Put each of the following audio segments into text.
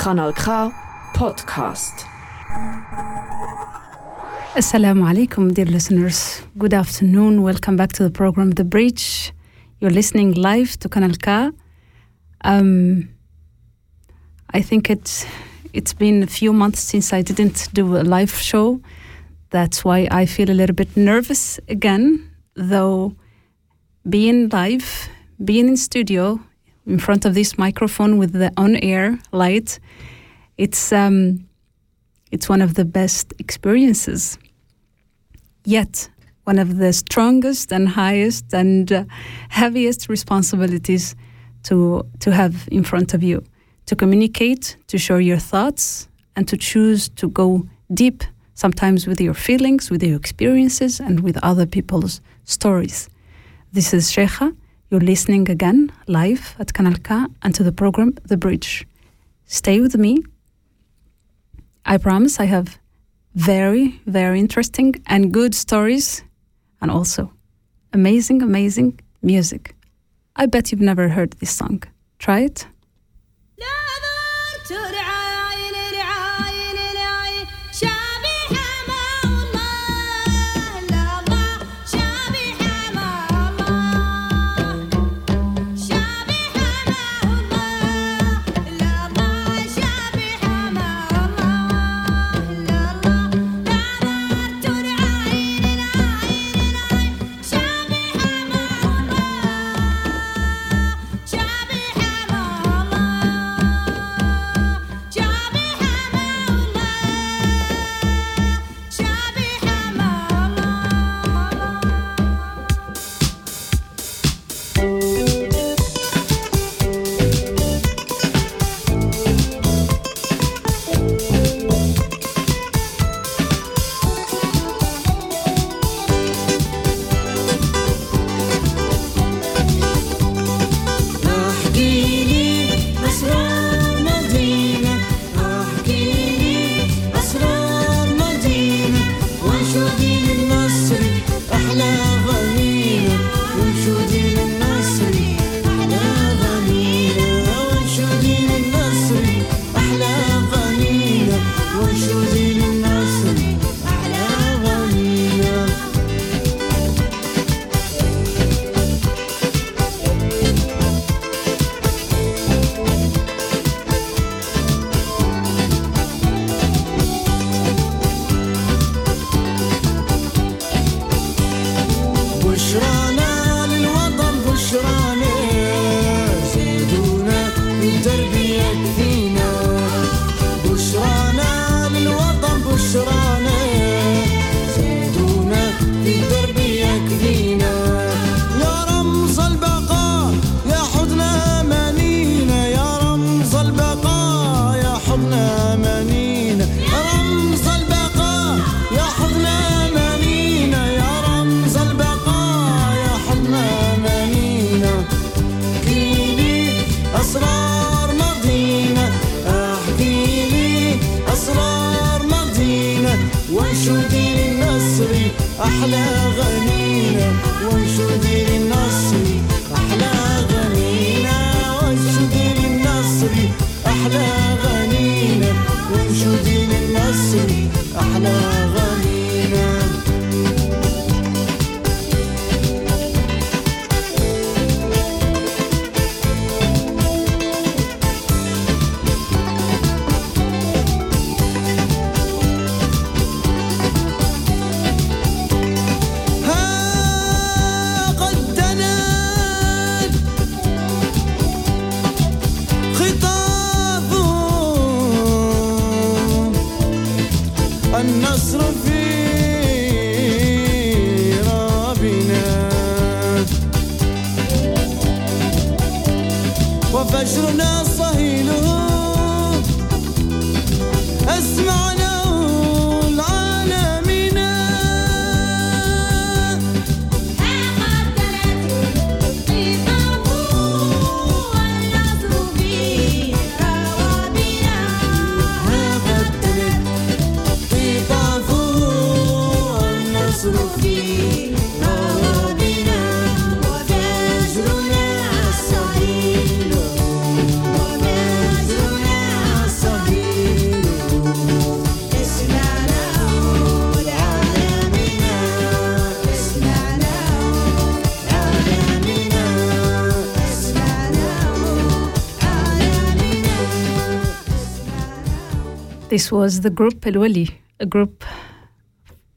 Kanal K Podcast. Assalamu alaikum, dear listeners. Good afternoon. Welcome back to the program The Bridge. You're listening live to Kanal K. Um, I think it's it's been a few months since I didn't do a live show. That's why I feel a little bit nervous again, though being live, being in studio in front of this microphone with the on-air light, it's um, it's one of the best experiences. Yet, one of the strongest and highest and uh, heaviest responsibilities to to have in front of you to communicate, to share your thoughts, and to choose to go deep, sometimes with your feelings, with your experiences, and with other people's stories. This is Cheija. You're listening again live at Kanal K and to the program The Bridge. Stay with me. I promise I have very, very interesting and good stories and also amazing, amazing music. I bet you've never heard this song. Try it. This was the group El Wali, a group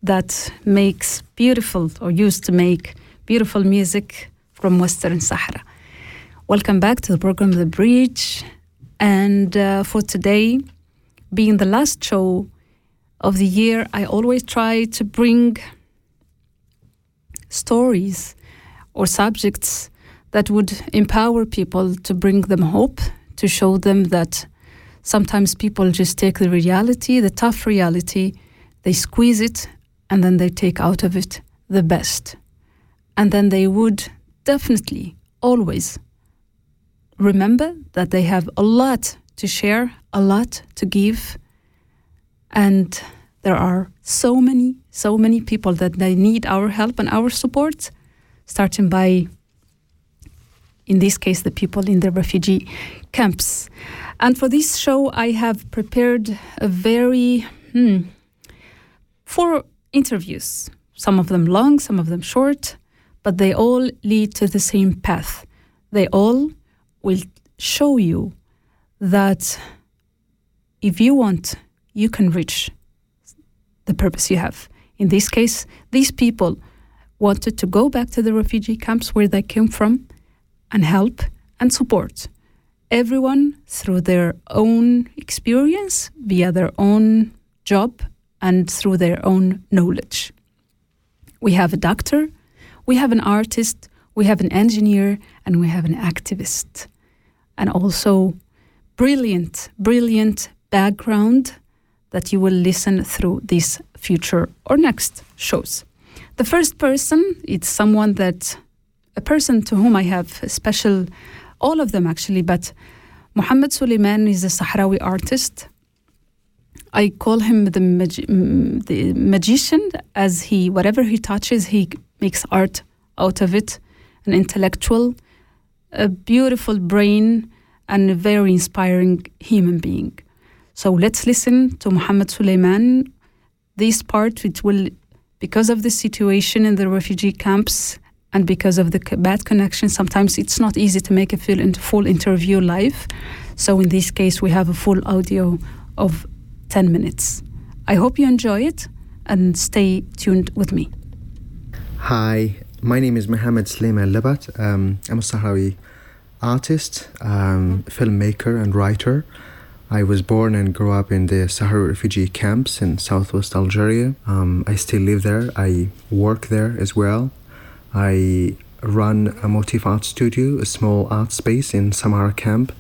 that makes beautiful or used to make beautiful music from Western Sahara. Welcome back to the program The Bridge. And uh, for today, being the last show of the year, I always try to bring stories or subjects that would empower people to bring them hope, to show them that sometimes people just take the reality, the tough reality, they squeeze it, and then they take out of it the best. And then they would definitely always remember that they have a lot to share, a lot to give, and there are so many, so many people that they need our help and our support, starting by, in this case, the people in the refugee camps. And for this show, I have prepared a very hmm, four interviews, some of them long, some of them short, but they all lead to the same path. They all will show you that if you want, you can reach the purpose you have. In this case, these people wanted to go back to the refugee camps where they came from and help and support everyone through their own experience, via their own job, and through their own knowledge. We have a doctor, we have an artist, we have an engineer, and we have an activist. And also, brilliant, brilliant background that you will listen through these future or next shows. The first person, it's someone that, a person to whom I have a special all of them actually, but Muhammad Suleiman is a Sahrawi artist. I call him the, magi- the magician as he, whatever he touches, he makes art out of it. An intellectual, a beautiful brain, and a very inspiring human being. So let's listen to Muhammad Suleiman. This part, which will, because of the situation in the refugee camps, and because of the bad connection, sometimes it's not easy to make a full, full interview live. So in this case, we have a full audio of 10 minutes. I hope you enjoy it and stay tuned with me. Hi, my name is Mohammed Sleiman Lebat. Um, I'm a Sahrawi artist, um, filmmaker, and writer. I was born and grew up in the Sahrawi refugee camps in southwest Algeria. Um, I still live there. I work there as well. I run a motif art studio, a small art space in Samara camp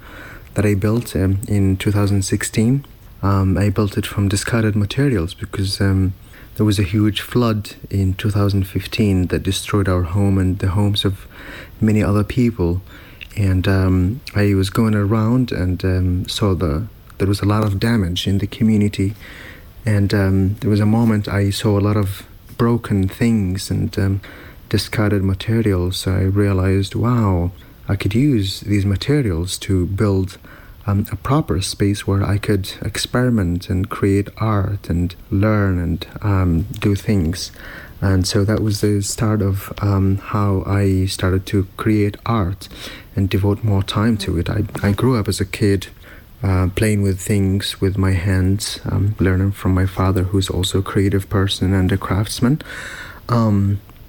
that I built um, in 2016. Um, I built it from discarded materials because um, there was a huge flood in 2015 that destroyed our home and the homes of many other people. And um, I was going around and um, saw the there was a lot of damage in the community. And um, there was a moment I saw a lot of broken things and discarded materials, I realized, wow, I could use these materials to build um, a proper space where I could experiment and create art and learn and um, do things. And so that was the start of um, how I started to create art and devote more time to it. I, I grew up as a kid uh, playing with things with my hands, um, learning from my father, who's also a creative person and a craftsman.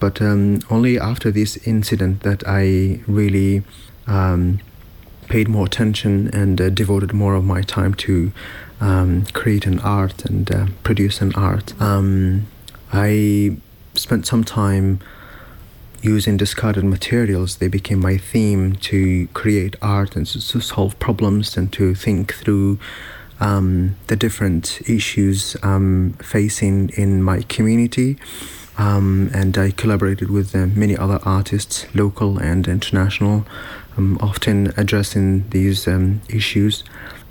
Um, but um, only after this incident that I really um, paid more attention and uh, devoted more of my time to um, create an art and uh, produce an art. Um, I spent some time using discarded materials. They became my theme to create art and to solve problems and to think through um, the different issues I'm facing in my community. Um, and I collaborated with uh, many other artists, local and international, um, often addressing these um, issues.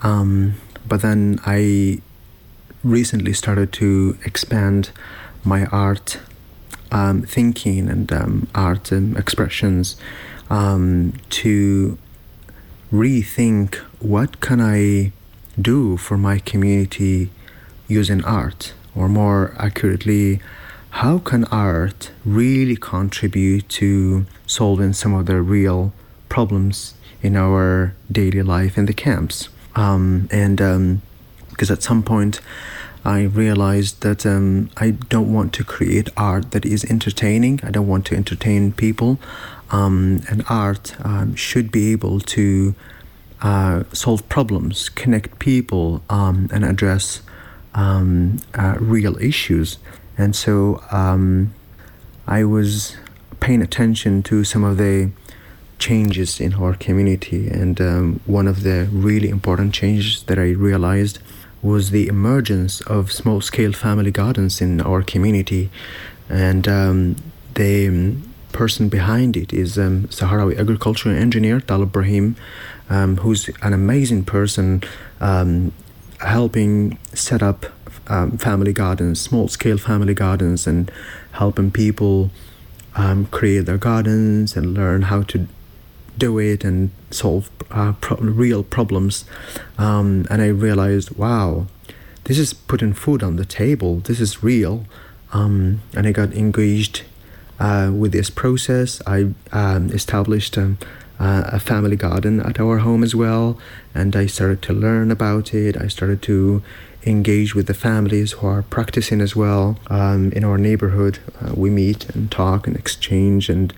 Um, but then I recently started to expand my art um, thinking and um, art expressions to rethink what can I do for my community using art, or more accurately, how can art really contribute to solving some of the real problems in our daily life in the camps? Um, and um, because at some point I realized that um, I don't want to create art that is entertaining. I don't want to entertain people, um, and art um, should be able to uh, solve problems, connect people, um, and address uh, real issues. And so um, I was paying attention to some of the changes in our community, and um, one of the really important changes that I realized was the emergence of small scale family gardens in our community. And um, the person behind it is um, Sahrawi agricultural engineer Talib Brahim, um, who's an amazing person um, helping set up um, family gardens, small scale family gardens, and helping people um, create their gardens and learn how to do it and solve uh, pro- real problems. Um, and I realized, wow, this is putting food on the table. This is real. Um, and I got engaged uh, with this process. I um, established um, a family garden at our home as well, and I started to learn about it. I started to engage with the families who are practicing as well um, in our neighborhood. Uh, we meet and talk and exchange and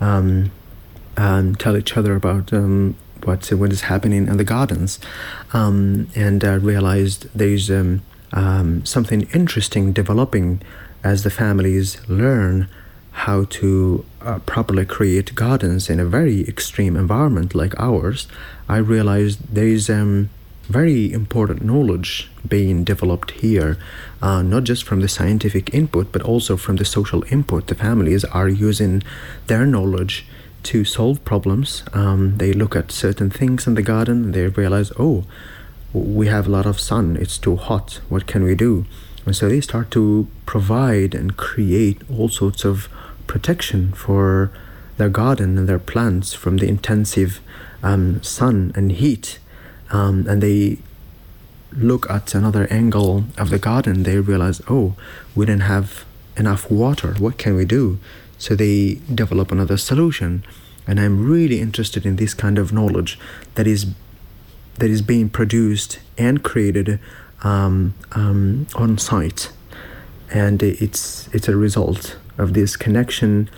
um, um, tell each other about um, what what is happening in the gardens, um, and uh, realized there's um, um, something interesting developing as the families learn how to uh, properly create gardens in a very extreme environment like ours. I realized there is um, very important knowledge being developed here, uh, not just from the scientific input, but also from the social input. The families are using their knowledge to solve problems. Um, they look at certain things in the garden they realize, oh, we have a lot of sun, it's too hot, what can we do? And so they start to provide and create all sorts of protection for their garden and their plants from the intensive um, sun and heat. Um, and they look at another angle of the garden, they realize, oh, we didn't have enough water, what can we do? So they develop another solution. And I'm really interested in this kind of knowledge that is that is being produced and created um, um, on site, and it's it's a result of this connection,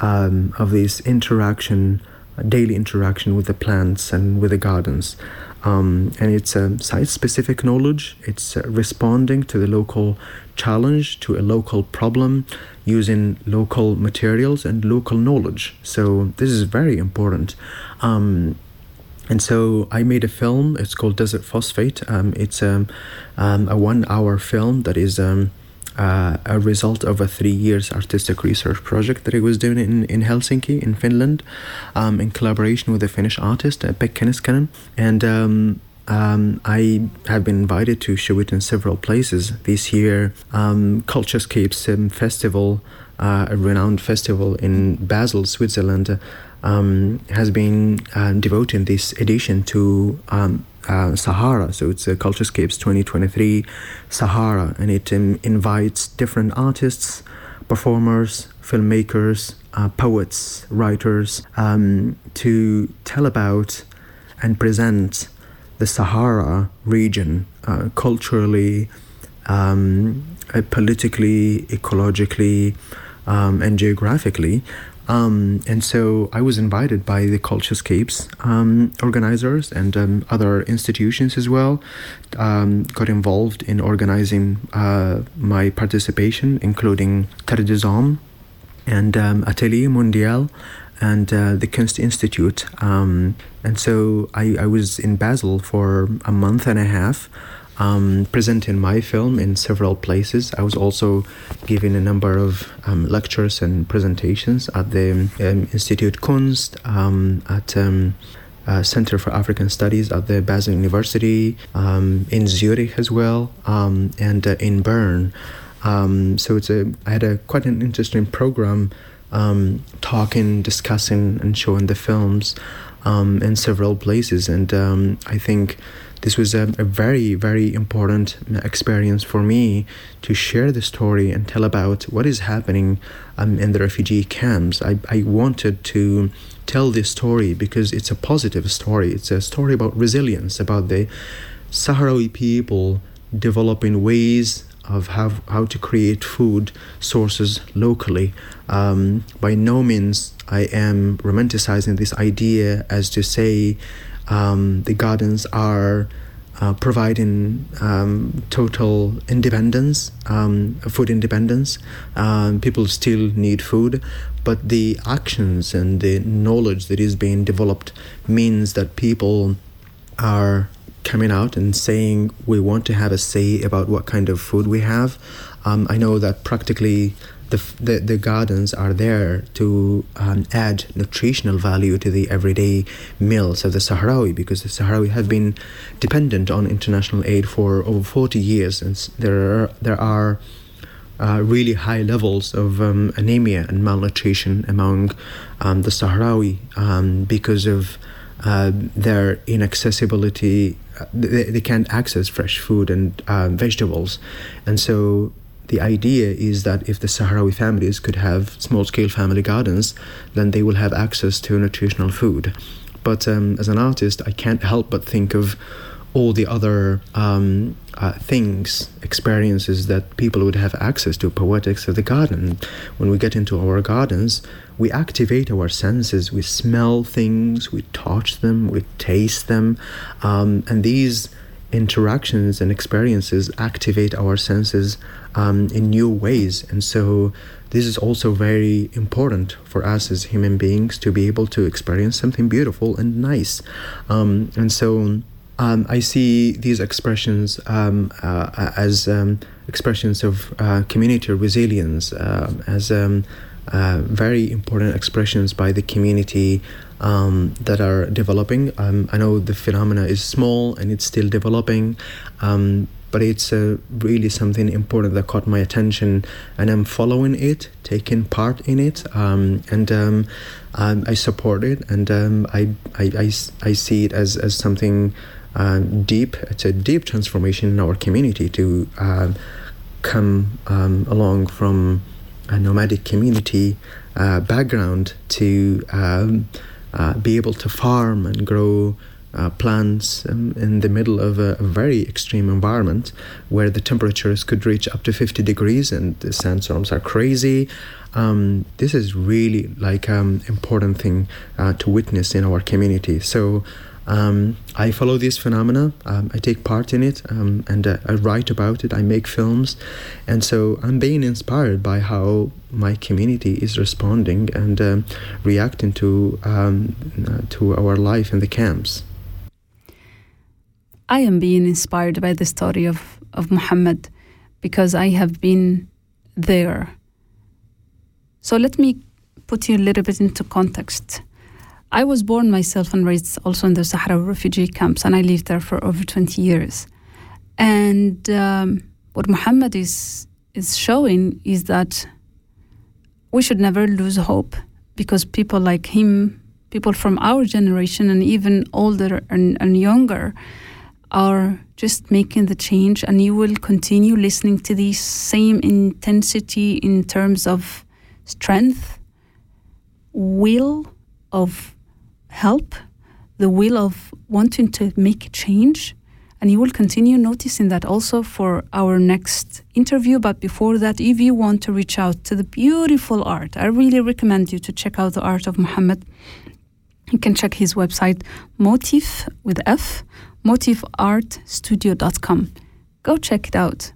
um, of this interaction, daily interaction with the plants and with the gardens. Um, and it's a site specific knowledge, it's uh, responding to the local challenge, to a local problem, using local materials and local knowledge. So, this is very important. Um, and so I made a film. It's called Desert Phosphate. Um, it's um, um, a one-hour film that is um, uh, a result of a three years artistic research project that I was doing in, in Helsinki, in Finland, um, in collaboration with a Finnish artist, uh, Pekka Niskanen. And um, um, I have been invited to show it in several places this year. Um, Culturescapes um, Festival, uh, a renowned festival in Basel, Switzerland, um, has been uh, devoting this edition to um, uh, Sahara. So it's a Culturescapes 2023 Sahara, and it um, invites different artists, performers, filmmakers, uh, poets, writers um, to tell about and present the Sahara region uh, culturally, um, uh, politically, ecologically, um, and geographically. Um, and so I was invited by the Culturescapes um, organizers and um, other institutions as well. Um, got involved in organizing uh, my participation, including Terre des Hommes and um, Atelier Mondial and uh, the Kunst Institute. Um, and so I, I was in Basel for a month and a half um, presenting my film in several places. I was also giving a number of um, lectures and presentations at the um, Institute Kunst, um, at um, uh, Center for African Studies at the Basel University, um, in Zurich as well, and uh, in Bern. so it's a I had a quite an interesting program, talking, discussing, and showing the films in several places, and I think this was a, a, very, very important experience for me to share the story and tell about what is happening um, in the refugee camps. I, I wanted to tell this story because it's a positive story. It's a story about resilience, about the Sahrawi people developing ways of how, how to create food sources locally. Um, by no means I am romanticizing this idea as to say um, the gardens are uh, providing um, total independence, um, food independence. Um, people still need food, but the actions and the knowledge that is being developed means that people are coming out and saying we want to have a say about what kind of food we have. Um, I know that practically the, the, gardens are there to um, add nutritional value to the everyday meals of the Sahrawi because the Sahrawi have been dependent on international aid for over 40 years and there are, there are uh, really high levels of um, anemia and malnutrition among um, the Sahrawi um, because of uh, their inaccessibility. Uh, they, they can't access fresh food and um, vegetables. And so the idea is that if the Sahrawi families could have small scale family gardens, then they will have access to nutritional food. But um, as an artist, I can't help but think of all the other um, uh, things, experiences that people would have access to, poetics of the garden. When we get into our gardens, we activate our senses. We smell things, we touch them, we taste them, um, and these interactions and experiences activate our senses um, in new ways. And so, this is also very important for us as human beings to be able to experience something beautiful and nice. Um, and so, um, I see these expressions um, uh, as um, expressions of uh, community resilience, as um, uh, very important expressions by the community um, that are developing. Um, I know the phenomena is small and it's still developing, um, but it's uh, really something important that caught my attention, and I'm following it, taking part in it, um, and um, um, I support it, and I, I, I, I, see it as, as something uh, deep. It's a deep transformation in our community to uh, come along from a nomadic community uh, background to um, uh, be able to farm and grow uh, plants in the middle of a, a, very extreme environment where the temperatures could reach up to 50 degrees and the sandstorms are crazy. Um, this is really like an um, important thing uh, to witness in our community. So um, I follow this phenomena. Um, I take part in it, um, and uh, I write about it. I make films, and so I'm being inspired by how my community is responding and um, reacting to um, uh, to our life in the camps. I am being inspired by the story of of Muhammad because I have been there. So let me put you a little bit into context. I was born myself and raised also in the Sahara refugee camps, and I lived there for over 20 years. And um, what Muhammad is, is showing is that we should never lose hope because people like him, people from our generation and even older and, and younger, are just making the change, and you will continue listening to the same intensity in terms of strength, will, of help, the will of wanting to make change. And you will continue noticing that also for our next interview. But before that, if you want to reach out to the beautiful art, I really recommend you to check out the art of Muhammad. You can check his website, Motif with F, motifartstudio.com. Go check it out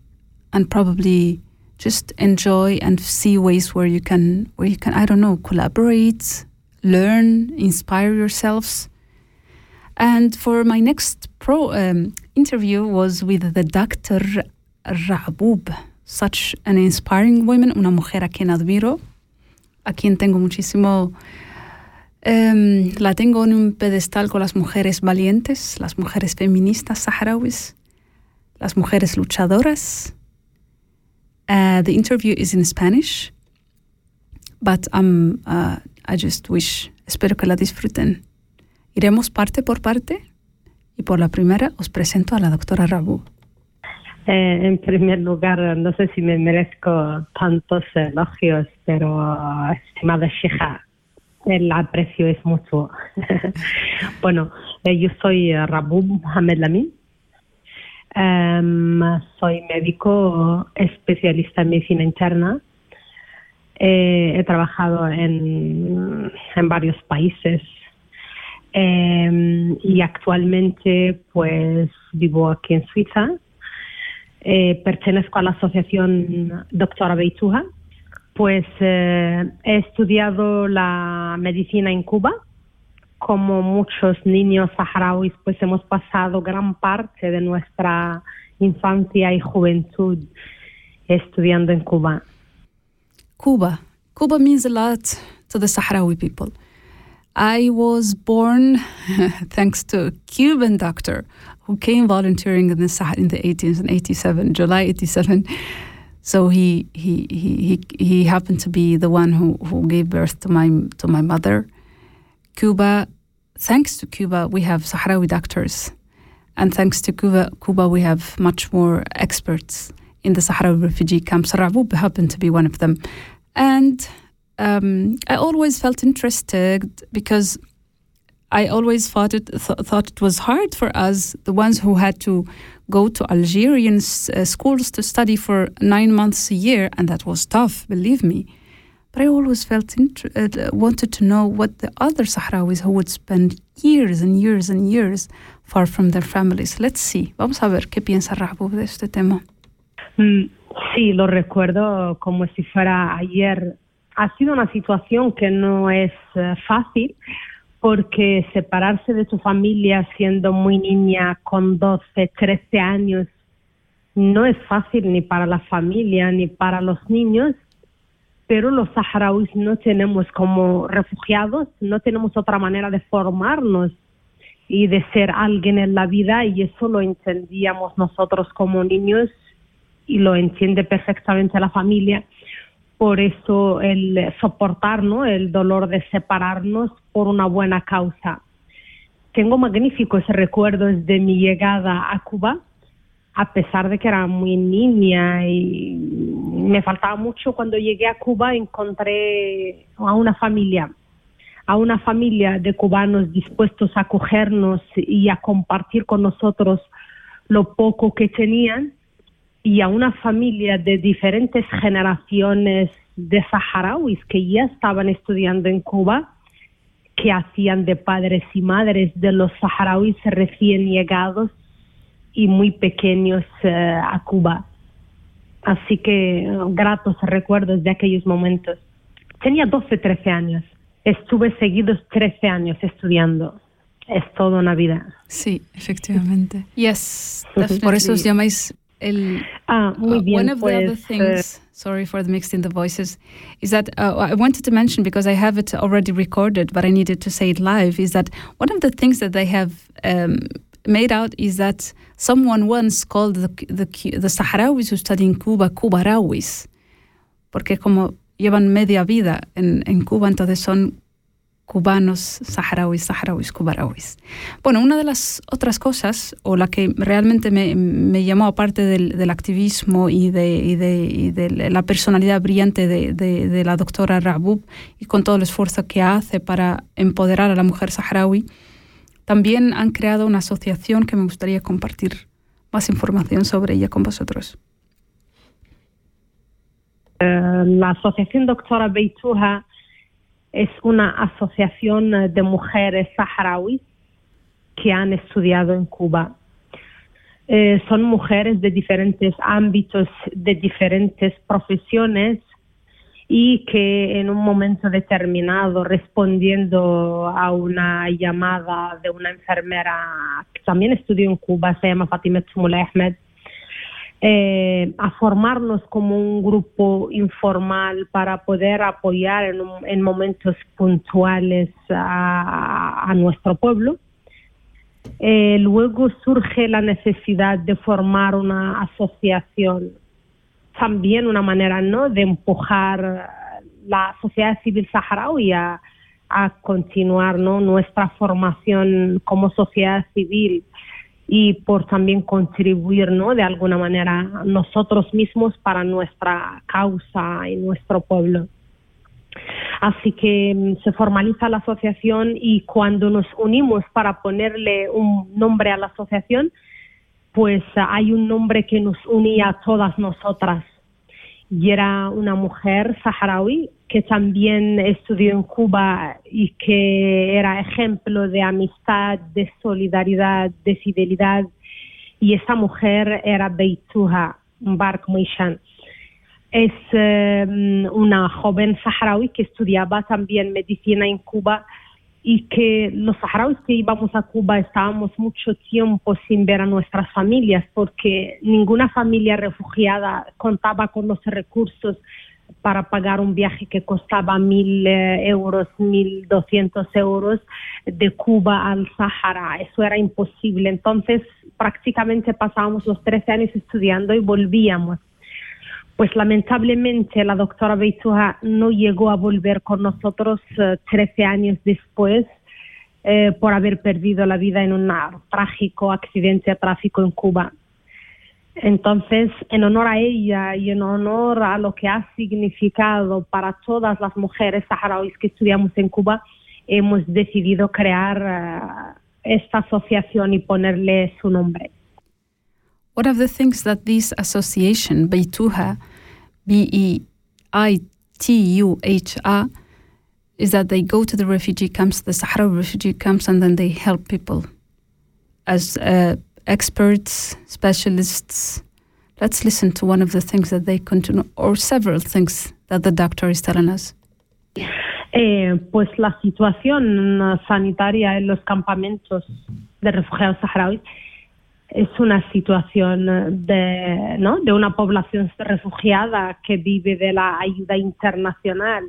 and probably just enjoy and see ways where you can where you can I don't know collaborate learn, inspire yourselves. And for my next pro um, interview was with the Dr. Rabub, such an inspiring woman, una mujer a quien admiro, a quien tengo muchísimo. Um, la tengo en un pedestal con las mujeres valientes, las mujeres feministas saharauis, las mujeres luchadoras. Uh, the interview is in Spanish, but I'm uh, I just wish, espero que la disfruten. Iremos parte por parte y por la primera os presento a la doctora Rabu. Eh, en primer lugar, no sé si me merezco tantos elogios, pero estimada Sheikha, el aprecio es mucho. bueno, eh, yo soy Rabu Mohamed Lami, Em, soy médico especialista en medicina interna. Eh, he trabajado en, en varios países em, y actualmente pues vivo aquí en Suiza. Eh, pertenezco a la asociación Doctora Beituja. Pues eh, he estudiado la medicina en Cuba como muchos niños saharauis, pues hemos pasado gran parte de nuestra infancia y juventud estudiando en Cuba. Cuba. Cuba means a lot to the Sahrawi people. I was born thanks to a Cuban doctor who came volunteering in the Sahara in the 80s and 87, July 87. So he, he, he, he, he happened to be the one who, who gave birth to my, to my mother. Cuba, thanks to Cuba, we have Sahrawi doctors. And thanks to Cuba, Cuba we have much more experts in the Sahrawi refugee camps. Raboub happened to be one of them. And um, I always felt interested because I always thought it th- thought it was hard for us, the ones who had to go to Algerian s- uh, schools to study for nine months a year, and that was tough, believe me. But I always felt int- uh, wanted to know what the other Sahrawis who would spend years and years and years far from their families. Let's see. Vamos a ver qué piensa Rahbub de este tema. Mm, sí, lo recuerdo como si fuera ayer. Ha sido una situación que no es eh, fácil porque separarse de tu familia siendo muy niña con 12, 13 años no es fácil ni para la familia ni para los niños, pero los saharauis no tenemos como refugiados, no tenemos otra manera de formarnos y de ser alguien en la vida y eso lo entendíamos nosotros como niños y lo entiende perfectamente la familia. Por eso el soportar el dolor de separarnos por una buena causa. Tengo magníficos recuerdos de mi llegada a Cuba, a pesar de que era muy niña y me faltaba mucho. Cuando llegué a Cuba encontré a una familia, a una familia de cubanos dispuestos a acogernos y a compartir con nosotros lo poco que tenían y a una familia de diferentes generaciones de saharauis que ya estaban estudiando en Cuba, que hacían de padres y madres de los saharauis recién llegados y muy pequeños eh, a Cuba. Así que eh, gratos recuerdos de aquellos momentos. Tenía 12, 13 años. Estuve seguidos 13 años estudiando. Es toda una vida. Sí, efectivamente. Yes, por eso os llamáis el Ah, muy Uh, bien. one of the other pues, things, sorry for the mixed in the voices, is that uh, I wanted to mention because I have it already recorded, but I needed to say it live. Is that one of the things that they have um, made out is that someone once called the the, the Saharauis who study in Cuba Cubarawis, porque como llevan media vida en, en Cuba, entonces son cubanos, saharauis, saharauis, cubarawis. Bueno, una de las otras cosas, o la que realmente me, llamó aparte del, del activismo y de, de, la personalidad brillante de, de, la doctora Rabub y con todo el esfuerzo que hace para empoderar a la mujer saharaui, también han creado una asociación que me gustaría compartir más información sobre ella con vosotros. Eh, la Asociación Doctora Beituja es una asociación eh, de mujeres saharauis que han estudiado en Cuba. Eh, son mujeres de diferentes ámbitos, de diferentes profesiones y que en un momento determinado, respondiendo a una llamada de una enfermera que también estudió en Cuba, se llama Fatima Tumula Ahmed, eh, a formarnos como un grupo informal para poder apoyar en, un- en momentos puntuales a, nuestro pueblo. Eh, luego surge la necesidad de formar una asociación, también una manera ¿no? de empujar la sociedad civil saharaui a, a continuar ¿no? nuestra formación como sociedad civil y por también contribuir ¿no? de alguna manera nosotros mismos para nuestra causa y nuestro pueblo. Así que mm, se formaliza la asociación y cuando nos unimos para ponerle un nombre a la asociación, pues hay un nombre que nos unía a todas nosotras y era una mujer saharaui que también estudió en Cuba y que era ejemplo de amistad, de solidaridad, de fidelidad. Y esa mujer era Beituha Bark Moishan. Es eh, una joven saharaui que estudiaba también medicina en Cuba y que los saharauis que íbamos a Cuba estábamos mucho tiempo sin ver a nuestras familias porque ninguna familia refugiada contaba con los recursos para pagar un viaje que costaba mil eh, euros, mil doscientos euros de Cuba al Sahara. Eso era imposible. Entonces prácticamente pasábamos los 13 años estudiando y volvíamos pues lamentablemente la doctora Beituja no llegó a volver con nosotros 13 eh, años después eh, por haber perdido la vida en un trágico accidente de tráfico en Cuba. Entonces, en honor a ella y en honor a lo que ha significado para todas las mujeres saharauis que estudiamos en Cuba, hemos decidido crear eh, esta asociación y ponerle su nombre. One of the things that this association, Beituha, B E I T U H A, is that they go to the refugee camps, the Sahara refugee camps, and then they help people as uh, experts, specialists. Let's listen to one of the things that they continue, or several things that the doctor is telling us. Eh, pues la situación sanitaria en los campamentos de refugiados saharauis es una situación de, ¿no? de una población refugiada que vive de la ayuda internacional,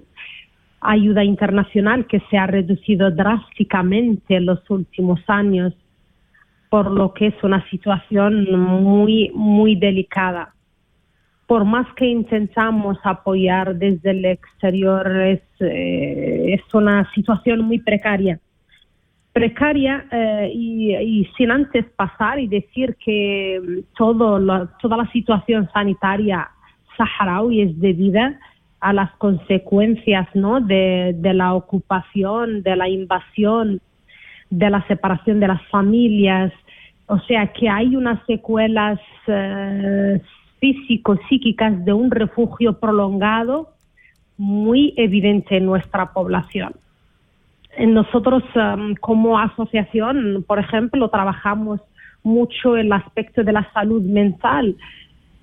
ayuda internacional que se ha reducido drásticamente en los últimos años, por lo que es una situación muy, muy delicada. Por más que intentamos apoyar desde el exterior, es, eh, es una situación muy precaria precaria eh, y, sin antes pasar y decir que mm, todo toda la situación sanitaria saharaui es debida a las consecuencias ¿no? de, la ocupación, de la invasión, de la separación de las familias. O sea que hay unas secuelas eh, físico-psíquicas de un refugio prolongado muy evidente en nuestra población. Nosotros um, como asociación, por ejemplo, trabajamos mucho el aspecto de la salud mental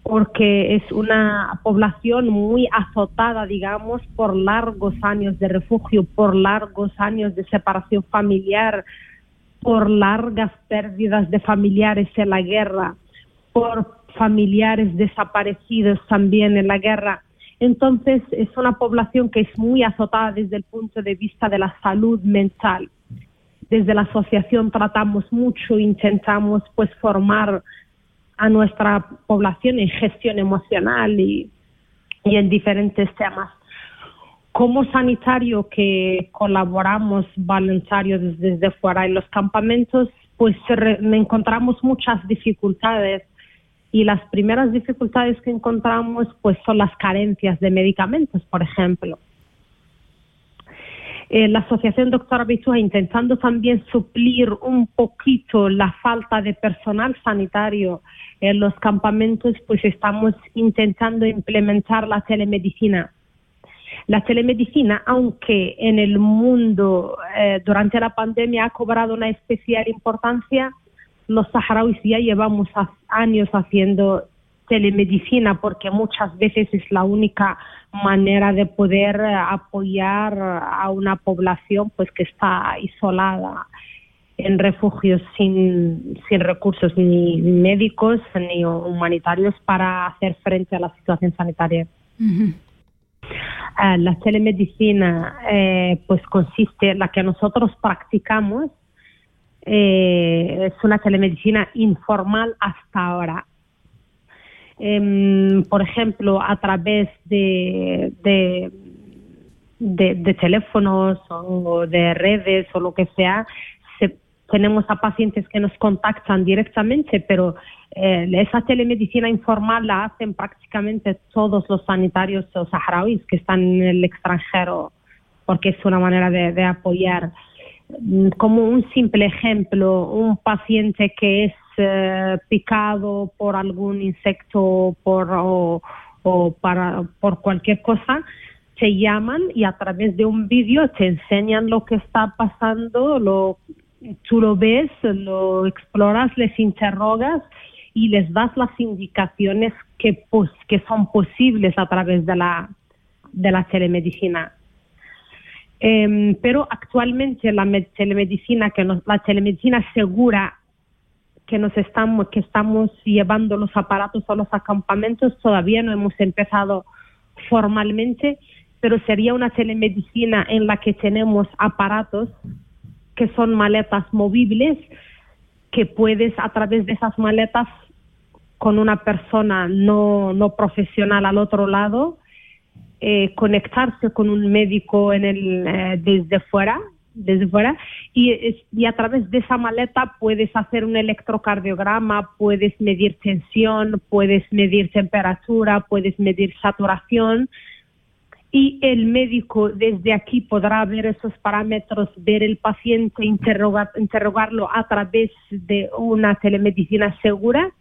porque es una población muy azotada, digamos, por largos años de refugio, por largos años de separación familiar, por largas pérdidas de familiares en la guerra, por familiares desaparecidos también en la guerra. Entonces, es una población que es muy azotada desde el punto de vista de la salud mental. Desde la asociación tratamos mucho, intentamos pues formar a nuestra población en gestión emocional y, en diferentes temas. Como sanitario que colaboramos voluntarios desde fuera en los campamentos, pues encontramos muchas dificultades y las primeras dificultades que encontramos pues son las carencias de medicamentos, por ejemplo. Eh, la Asociación Doctora Bitua intentando también suplir un poquito la falta de personal sanitario en los campamentos, pues estamos intentando implementar la telemedicina. La telemedicina, aunque en el mundo eh, durante la pandemia ha cobrado una especial importancia, los saharauis ya llevamos años haciendo telemedicina porque muchas veces es la única manera de poder eh, apoyar a una población pues que está isolada en refugios sin, sin recursos ni médicos ni humanitarios para hacer frente a la situación sanitaria. Eh, la telemedicina eh, pues consiste, la que nosotros practicamos eh, es una telemedicina informal hasta ahora. Em, por ejemplo, a través de, de, de, teléfonos o de redes o lo que sea, tenemos a pacientes que nos contactan directamente, pero eh, esa telemedicina informal la hacen prácticamente todos los sanitarios saharauis que están en el extranjero, porque es una manera de, de apoyar. Mm, como un simple ejemplo, un paciente que es eh, picado por algún insecto por, o, o para, por cualquier cosa, te llaman y a través de un vídeo te enseñan lo que está pasando, lo, tú lo ves, lo exploras, les interrogas y les das las indicaciones que, pues, que son posibles a través de la, de la telemedicina. Em, pero actualmente la telemedicina, que la telemedicina segura que nos estamos, que estamos llevando los aparatos a los acampamentos, todavía no hemos empezado formalmente, pero sería una telemedicina en la que tenemos aparatos que son maletas movibles, que puedes a través de esas maletas con una persona no, no profesional al otro lado, eh, conectarse con un médico en el, eh, desde fuera, desde fuera y, y, a través de esa maleta puedes hacer un electrocardiograma, puedes medir tensión, puedes medir temperatura, puedes medir saturación y el médico desde aquí podrá ver esos parámetros, ver el paciente, interrogar, interrogarlo a través de una telemedicina segura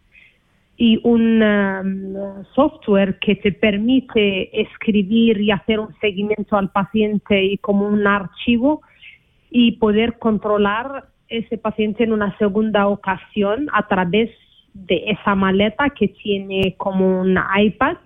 y un um, software que te permite escribir y hacer un seguimiento al paciente y como un archivo y poder controlar ese paciente en una segunda ocasión a través de esa maleta que tiene como un iPad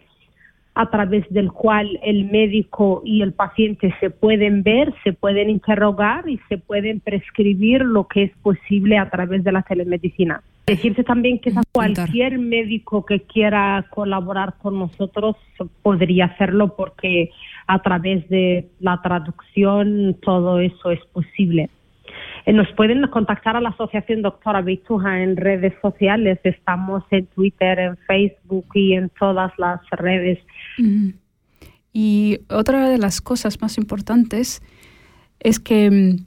a través del cual el médico y el paciente se pueden ver, se pueden interrogar y se pueden prescribir lo que es posible a través de la telemedicina. Decirte también que cualquier médico que quiera colaborar con nosotros podría hacerlo porque a través de la traducción todo eso es posible. Eh, nos pueden contactar a la Asociación Doctora Beituja en redes sociales. Estamos en Twitter, en Facebook y en todas las redes. Y otra de las cosas más importantes es que mm,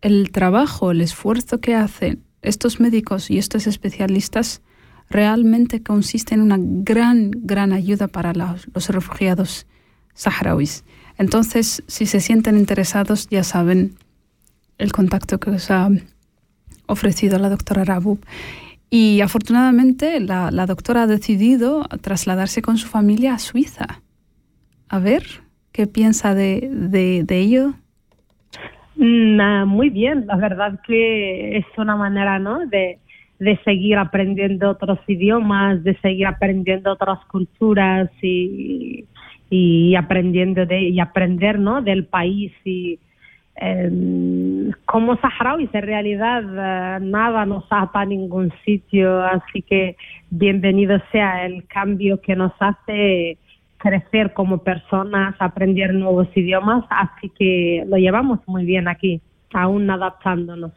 el trabajo, el esfuerzo que hacen estos médicos y estos especialistas realmente consisten en una gran, gran ayuda para los, refugiados saharauis. Entonces, si se sienten interesados, ya saben el contacto que os ha ofrecido la doctora Rabub. Y afortunadamente la, doctora ha decidido trasladarse con su familia a Suiza. A ver, ¿qué piensa de, de ello? muy bien, la verdad que es una manera, ¿no? De, de seguir aprendiendo otros idiomas, de seguir aprendiendo otras culturas y, y aprendiendo de y aprender, ¿no? Del país y como saharauis en realidad eh, nada nos ata a ningún sitio, así que bienvenido sea el cambio que nos hace crecer como personas, aprender nuevos idiomas, así que lo llevamos muy bien aquí, aún adaptándonos.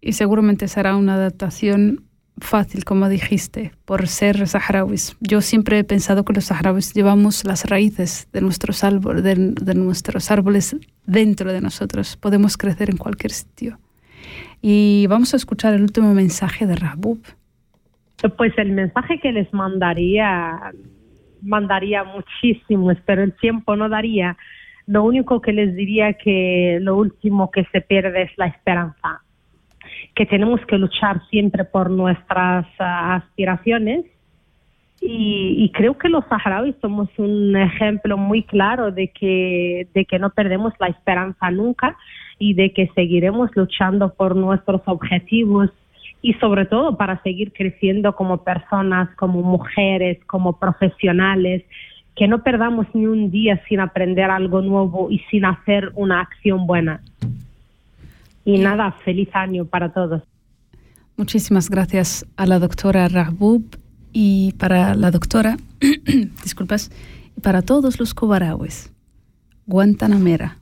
Y seguramente será una adaptación fácil, como dijiste, por ser saharauis. Yo siempre he pensado que los saharauis llevamos las raíces de nuestros, árboles, de, nuestros árboles dentro de nosotros. Podemos crecer en cualquier sitio. Y vamos a escuchar el último mensaje de Rabub. Pues el mensaje que les mandaría mandaría muchísimo, pero el tiempo no daría. Lo único que les diría que lo último que se pierde es la esperanza, que tenemos que luchar siempre por nuestras ah, aspiraciones y, creo que los saharauis somos un ejemplo muy claro de que, de que no perdemos la esperanza nunca y de que seguiremos luchando por nuestros objetivos y sobre todo para seguir creciendo como personas, como mujeres, como profesionales, que no perdamos ni un día sin aprender algo nuevo y sin hacer una acción buena. Y nada, feliz año para todos. Muchísimas gracias a la doctora Rahbub y para la doctora, disculpas, y para todos los cobarahues. Guantanamera.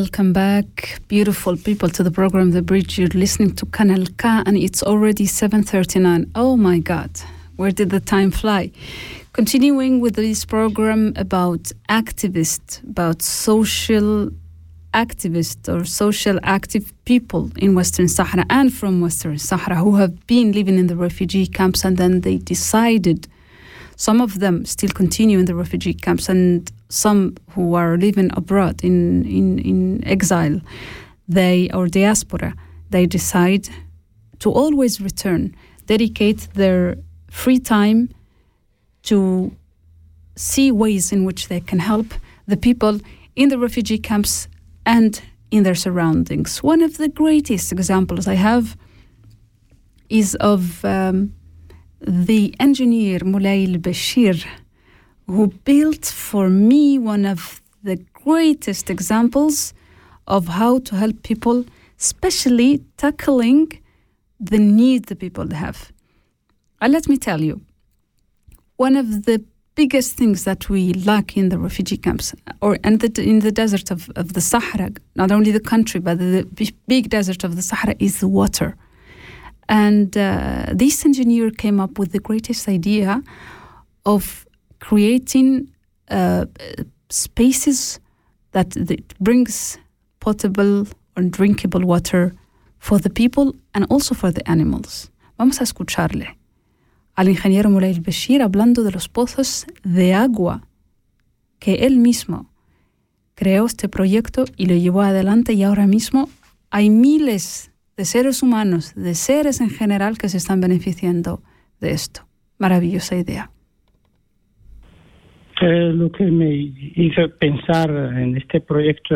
Welcome back, beautiful people, to the program The Bridge. You're listening to Kanal K, and it's already 7:39. Oh my God, where did the time fly? Continuing with this program about activists, about social activists or social active people in Western Sahara and from Western Sahara who have been living in the refugee camps and then they decided some of them still continue in the refugee camps and some who are living abroad in, in, in exile they or diaspora they decide to always return dedicate their free time to see ways in which they can help the people in the refugee camps and in their surroundings. One of the greatest examples I have is of um, the engineer Mulay Bashir, who built for me one of the greatest examples of how to help people especially tackling the need the people have. And let me tell you, one of the biggest things that we lack in the refugee camps or and the, in the desert of, of the Sahara, not only the country, but the big desert of the Sahara is the water. And uh, this engineer came up with the greatest idea of creating uh, spaces that, that brings potable and drinkable water for the people and also for the animals. Vamos a escucharle al ingeniero Mulay Bashir hablando de los pozos de agua que él mismo creó este proyecto y lo llevó adelante y ahora mismo hay miles de seres humanos, de seres en general que se están beneficiando de esto. Maravillosa idea. Eh, lo que me hizo pensar en este proyecto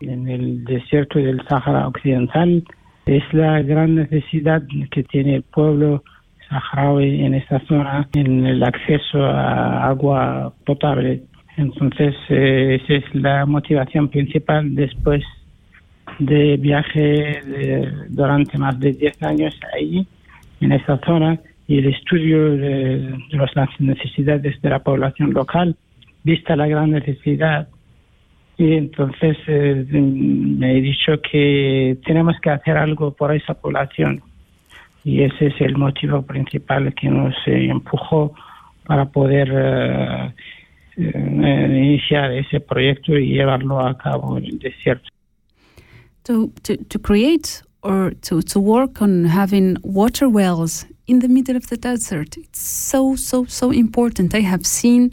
en el desierto del Sahara Occidental es la gran necesidad que tiene el pueblo saharaui en esta zona en el acceso a agua potable. Entonces, eh, esa es la motivación principal después de viaje durante más de 10 años ahí, en esta zona, y el estudio de, las necesidades de la población local, vista la gran necesidad. Y entonces eh, me he dicho que tenemos que hacer algo por esa población. Y ese es el motivo principal que nos eh, empujó para poder eh, iniciar ese proyecto y llevarlo a cabo en el desierto. To, to, to create or to, to work on having water wells in the middle of the desert. It's so, so, so important. I have seen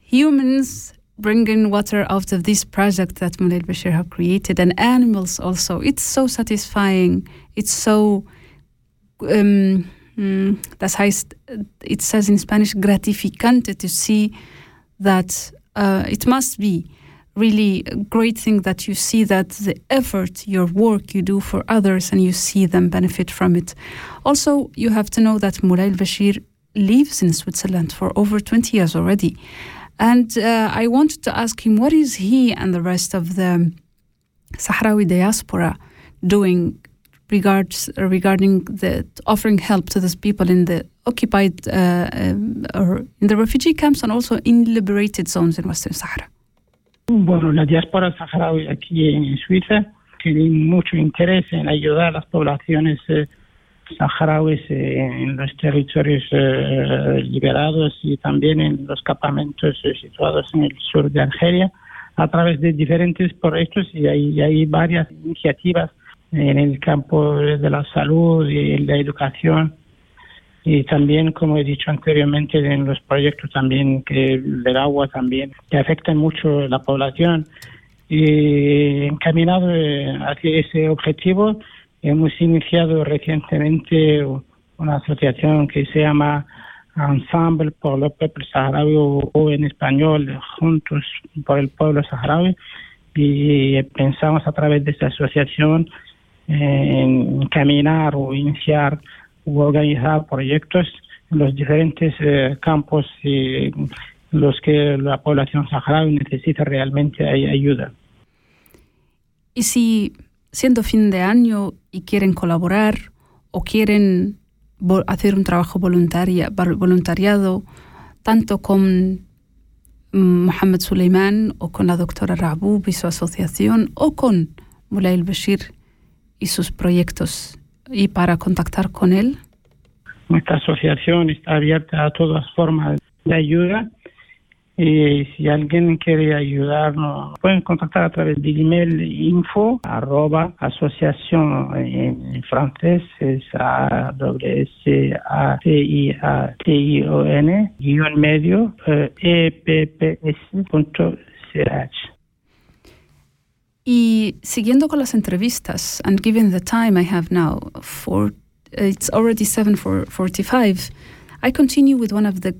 humans bringing water out of this project that Mulay Bashir have created and animals also. It's so satisfying. It's so, um, mm, das heißt, it says in Spanish, gratificante to see that uh, it must be really great thing that you see that the effort, your work you do for others, and you see them benefit from it. Also, you have to know that Mulay Bashir lives in Switzerland for over 20 years already. And uh, I wanted to ask him what is he and the rest of the Sahrawi diaspora doing regards regarding the offering help to these people in the occupied uh, um, or in the refugee camps and also in liberated zones in Western Sahara. Bueno, la diáspora saharaui aquí en Suiza tiene mucho interés en ayudar a las poblaciones eh, saharauis eh, en los territorios eh, liberados y también en los campamentos situados en el sur de Argelia a través de diferentes proyectos y hay, hay varias iniciativas en el campo de la salud y la educación y también, como he dicho anteriormente, en los proyectos también que del agua también, que afectan mucho a la población. Y encaminado eh, hacia ese objetivo, hemos iniciado recientemente una asociación que se llama Ensemble por los pueblos saharaui o, en español Juntos por el pueblo saharaui y pensamos a través de esta asociación en encaminar o iniciar organizar proyectos en los diferentes eh, campos y los que la población saharaui necesita realmente ayuda. Y si siendo fin de año y quieren colaborar o quieren hacer un trabajo voluntaria, voluntariado, tanto con Mohamed Suleiman o con la doctora Raboub y su asociación o con Mulay Bashir y sus proyectos y para contactar con él? Nuestra asociación está abierta a todas formas de ayuda y si alguien quiere ayudarnos, pueden contactar a través del email info arroba asociación en francés es a w c a t i a t i o n guion medio e p p s punto ch. Y siguiendo con las entrevistas, and given the time I have now, for it's already 7:45, I continue with one of the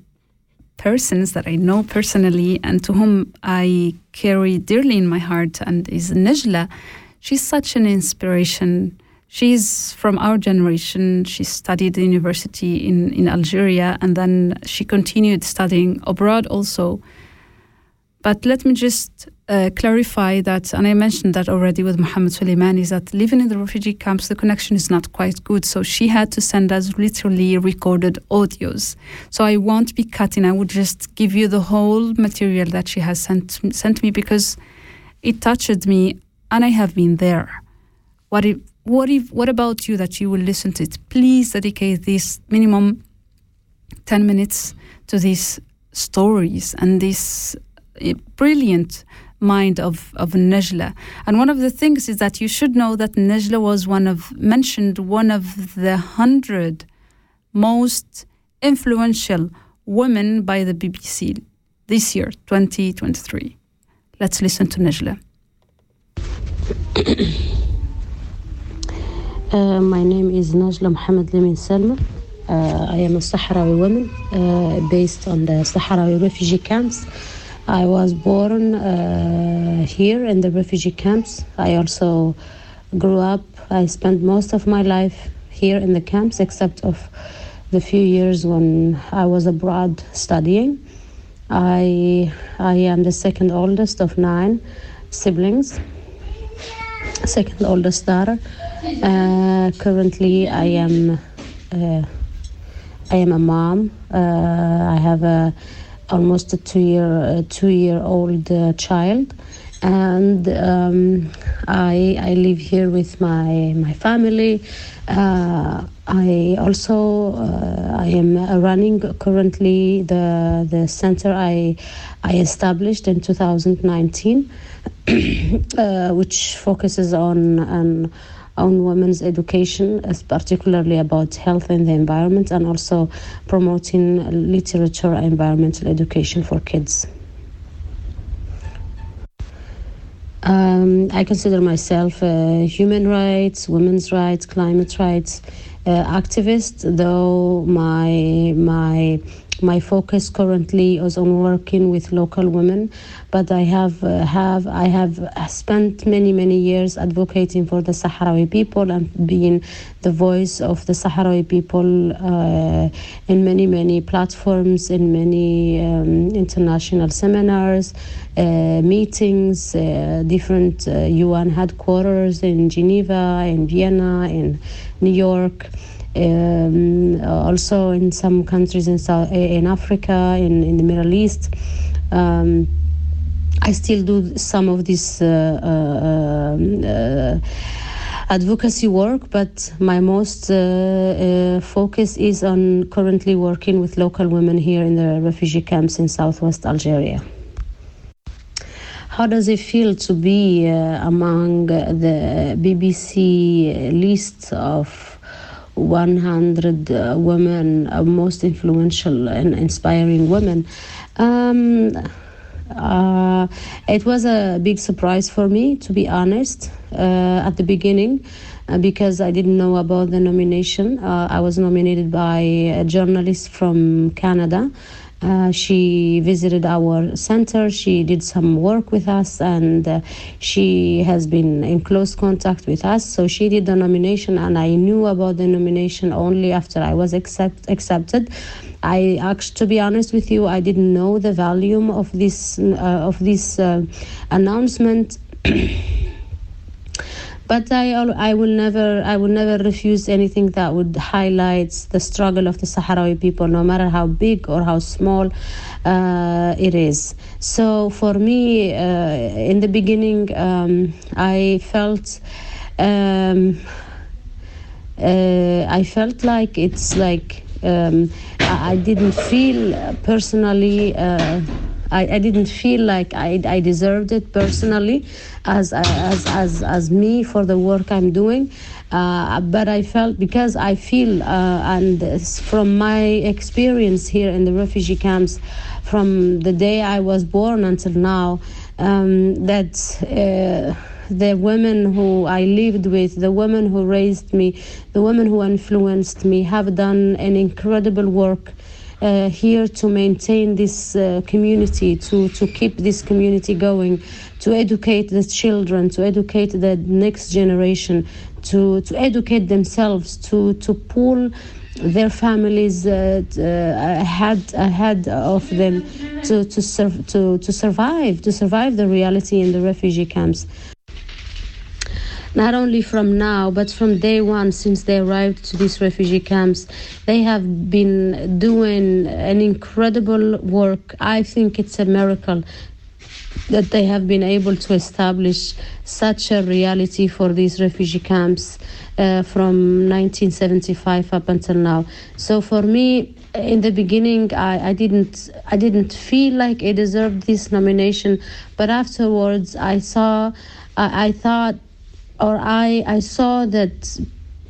persons that I know personally and to whom I carry dearly in my heart, and is Nejla. She's such an inspiration. She's from our generation. She studied university in, in Algeria and then she continued studying abroad also. But let me just uh, clarify that, and I mentioned that already with Mohammed Suleimani, is that living in the refugee camps, the connection is not quite good. So she had to send us literally recorded audios. So I won't be cutting. I would just give you the whole material that she has sent sent me because it touched me, and I have been there. What if? What if? What about you that you will listen to it? Please dedicate this minimum ten minutes to these stories and this uh, brilliant mind of, of Najla. And one of the things is that you should know that Najla was one of mentioned one of the hundred most influential women by the BBC this year, 2023. Let's listen to Najla. Uh, my name is Najla Mohammed Lemin Salma. Uh, I am a Sahrawi woman uh, based on the Sahrawi refugee camps. I was born uh, here in the refugee camps. I also grew up. I spent most of my life here in the camps, except of the few years when I was abroad studying. I I am the second oldest of nine siblings, second oldest daughter. Uh, currently, I am uh, I am a mom. Uh, I have a almost a two year two year old uh, child, and um, I I live here with my my family. Uh, I also uh, I am running currently the the center I I established in 2019, uh, which focuses on on on women's education, as particularly about health and the environment, and also promoting literature and environmental education for kids. Um, I consider myself a human rights, women's rights, climate rights uh, activist, though my my my focus currently is on working with local women, but I have uh, have I have spent many many years advocating for the Sahrawi people and being the voice of the Sahrawi people uh, in many many platforms, in many um, international seminars, uh, meetings, uh, different UN uh, headquarters in Geneva, in Vienna, in New York um, also in some countries in South in Africa, in, in the Middle East. Um, I still do some of this uh, uh, uh, advocacy work, but my most uh, uh, focus is on currently working with local women here in the refugee camps in southwest Algeria. How does it feel to be uh, among the BBC list of 100 uh, women, uh, most influential and inspiring women. Um, uh, it was a big surprise for me, to be honest, uh, at the beginning. Uh, because I didn't know about the nomination. I was nominated by a journalist from Canada uh, she visited our center. She did some work with us, and uh, she has been in close contact with us. So she did the nomination, and I knew about the nomination only after I was accept, accepted. I actually, to be honest with you, I didn't know the volume of this uh, of this uh, announcement. but I, I will never I will never refuse anything that would highlight the struggle of the Sahrawi people, no matter how big or how small uh, it is. So for me, uh, in the beginning, um, I felt. Um, uh, I felt like it's like um, I, didn't feel personally uh, I, I didn't feel like I, I deserved it personally as, as, as, as me for the work I'm doing. Uh, but I felt because I feel, uh, and from my experience here in the refugee camps, from the day I was born until now, um, that uh, the women who I lived with, the women who raised me, the women who influenced me have done an incredible work uh, here to maintain this uh, community, to, to keep this community going, to educate the children, to educate the next generation, to, to educate themselves, to, to pull their families uh, uh, had ahead of them to to, sur- to to survive to survive the reality in the refugee camps not only from now, but from day one since they arrived to these refugee camps. They have been doing an incredible work. I think it's a miracle that they have been able to establish such a reality for these refugee camps uh, from 1975 up until now. So for me, in the beginning, I, I didn't I didn't feel like I deserved this nomination, but afterwards I saw I, I thought or I I saw that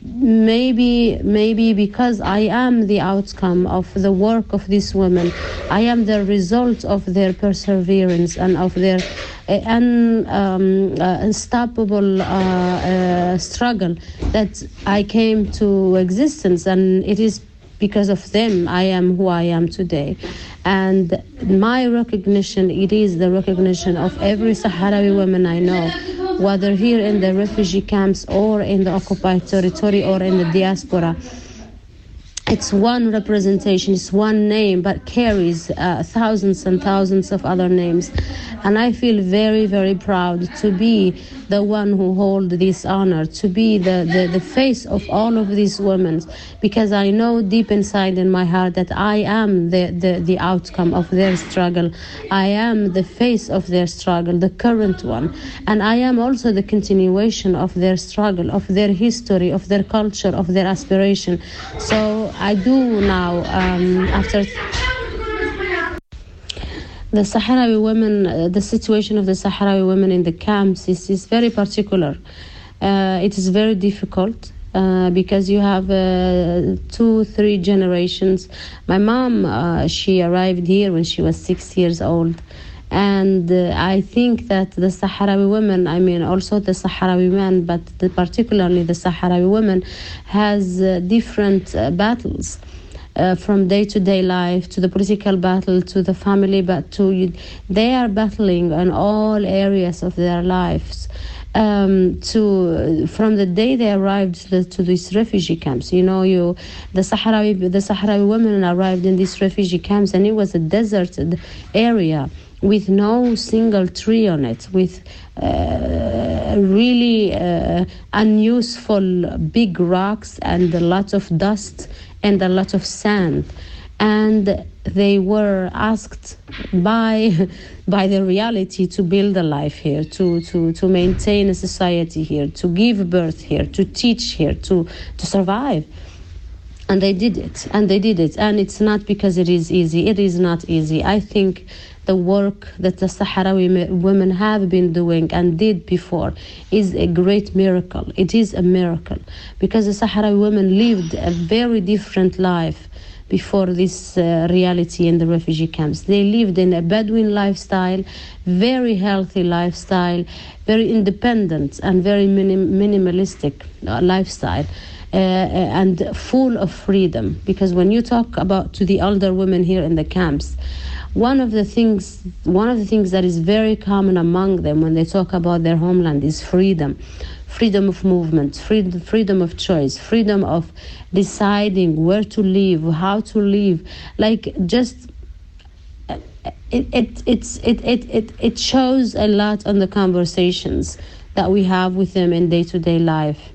maybe maybe because I am the outcome of the work of these women, I am the result of their perseverance and of their uh, un, um, uh, unstoppable uh, uh, struggle that I came to existence, and it is because of them I am who I am today. And my recognition, it is the recognition of every Sahrawi woman I know whether here in the refugee camps or in the occupied territory or in the diaspora. It's one representation, it's one name, but carries uh, thousands and thousands of other names. And I feel very, very proud to be the one who hold this honor, to be the, the, the face of all of these women, because I know deep inside in my heart that I am the, the, the outcome of their struggle. I am the face of their struggle, the current one. And I am also the continuation of their struggle, of their history, of their culture, of their aspiration. So I do now, um, after the Sahrawi women, uh, the situation of the Sahrawi women in the camps is, is very particular. Uh, it is very difficult. Uh, because you have uh, two, three generations. My mom, uh, she arrived here when she was six years old, and uh, I think that the Sahrawi women, I mean, also the Sahrawi men, but the, particularly the Sahrawi women, has different battles uh, from day to day life to the political battle to the family but to they are battling in all areas of their lives um, to from the day they arrived to, the, to, these refugee camps. You know, you the Sahrawi the Sahrawi women arrived in these refugee camps, and it was a deserted area with no single tree on it, with uh, really uh, unuseful big rocks and a lot of dust and a lot of sand. And they were asked by by the reality to build a life here to to to maintain a society here to give birth here to teach here to to survive. And they did it and they did it. And it's not because it is easy. It is not easy. I think the work that the Sahrawi women have been doing and did before is a great miracle. It is a miracle because the Sahrawi women lived a very different life before this uh, reality in the refugee camps. They lived in a Bedouin lifestyle, very healthy lifestyle, very independent and very minim- minimalistic uh, lifestyle. Uh, uh and full of freedom because when you talk about to the older women here in the camps one of the things one of the things that is very common among them when they talk about their homeland is freedom. Freedom of movement freedom, freedom of choice freedom of deciding where to live how to live. Like just it, it, it's, it, it, it, it shows a lot on the conversations that we have with them in day-to-day life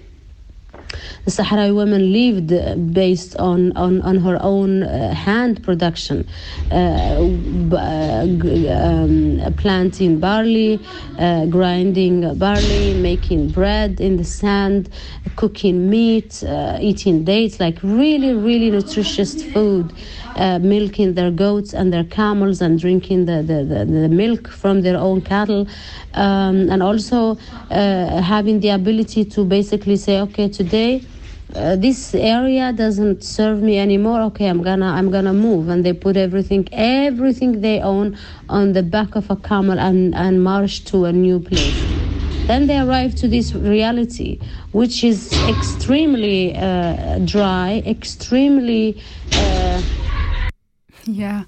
the Sahrawi woman lived based on, on, on her own uh, hand production, uh, uh um, planting barley, uh, grinding barley, making bread in the sand, cooking meat, uh, eating dates, like really, really nutritious food. Uh, milking their goats and their camels and drinking the, the, the, the milk from their own cattle, um, and also uh, having the ability to basically say, okay, today uh, this area doesn't serve me anymore. Okay i'm gonna i'm gonna move. And they put everything everything they own on the back of a camel and and march to a new place. Then they arrive to this reality which is extremely uh, dry extremely uh, yeah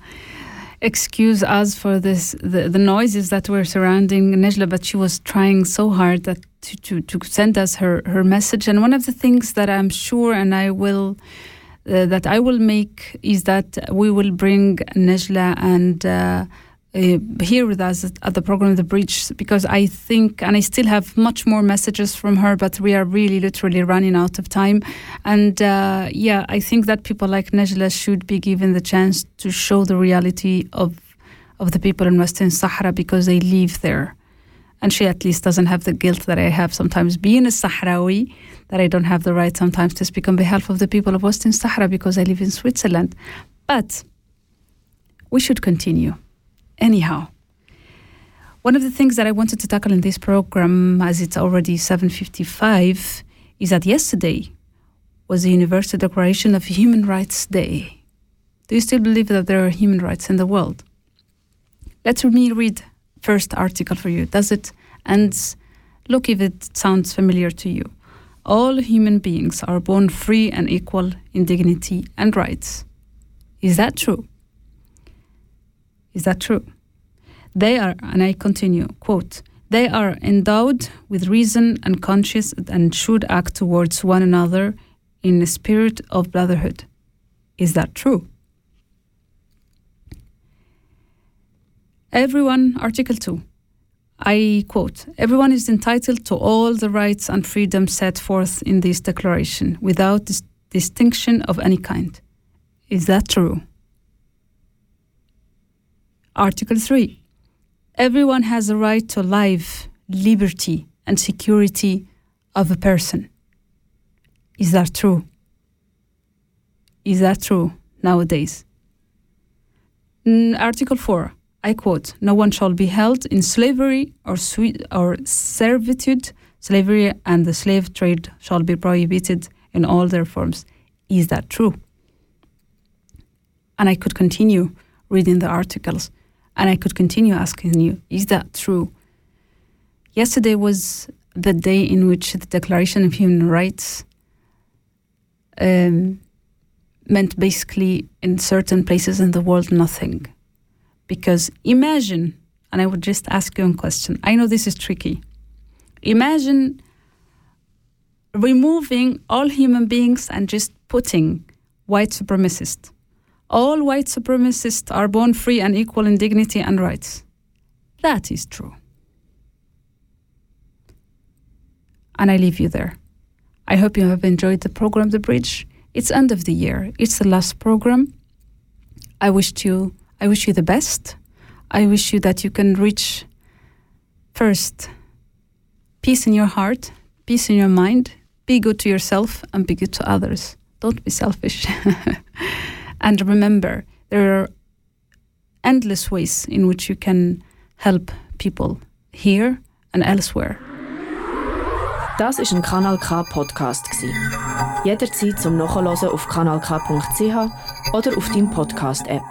excuse us for this the, the noises that were surrounding Nejla, but she was trying so hard that to, to, to send us her, her message. And one of the things that I'm sure, and I will uh, that I will make is that we will bring Nejla and uh, uh, here with us at the program The Bridge because I think, and I still have much more messages from her, but we are really literally running out of time. And uh, yeah, I think that people like Najla should be given the chance to show the reality of of the people in Western Sahara because they live there. And she at least doesn't have the guilt that I have sometimes being a Sahrawi, that I don't have the right sometimes to speak on behalf of the people of Western Sahara because I live in Switzerland. But we should continue. Anyhow, one of the things that I wanted to tackle in this program, as it's already 7.55, is that yesterday was the Universal Declaration of Human Rights Day. Do you still believe that there are human rights in the world? Let me read first article for you. Does it? And look if it sounds familiar to you. All human beings are born free and equal in dignity and rights. Is that true? Is that true? They are, and I continue, quote, they are endowed with reason and conscience and should act towards one another in a spirit of brotherhood. Is that true? Everyone, Article 2, I quote, everyone is entitled to all the rights and freedoms set forth in this declaration without dis- distinction of any kind. Is that true? Article 3, everyone has a right to life, liberty, and security of a person. Is that true? Is that true nowadays? Mm, Article 4, I quote, no one shall be held in slavery or, or servitude. Slavery and the slave trade shall be prohibited in all their forms. Is that true? And I could continue reading the articles and I could continue asking you, is that true? Yesterday was the day in which the Declaration of Human Rights um, meant basically in certain places in the world nothing. Because imagine, and I would just ask you a question. I know this is tricky. Imagine removing all human beings and just putting white supremacists. All white supremacists are born free and equal in dignity and rights. That is true. And I leave you there. I hope you have enjoyed the program, The Bridge. It's end of the year. It's the last program. I wished you I wish you the best. I wish you that you can reach first peace in your heart, peace in your mind, be good to yourself and be good to others. Don't be selfish. and remember, there are endless ways in which you can help people here and elsewhere. Das ist ein Kanal K Podcast gsi. Jederzeit zum Nachhören auf kanalk.ch oder auf deinem Podcast App.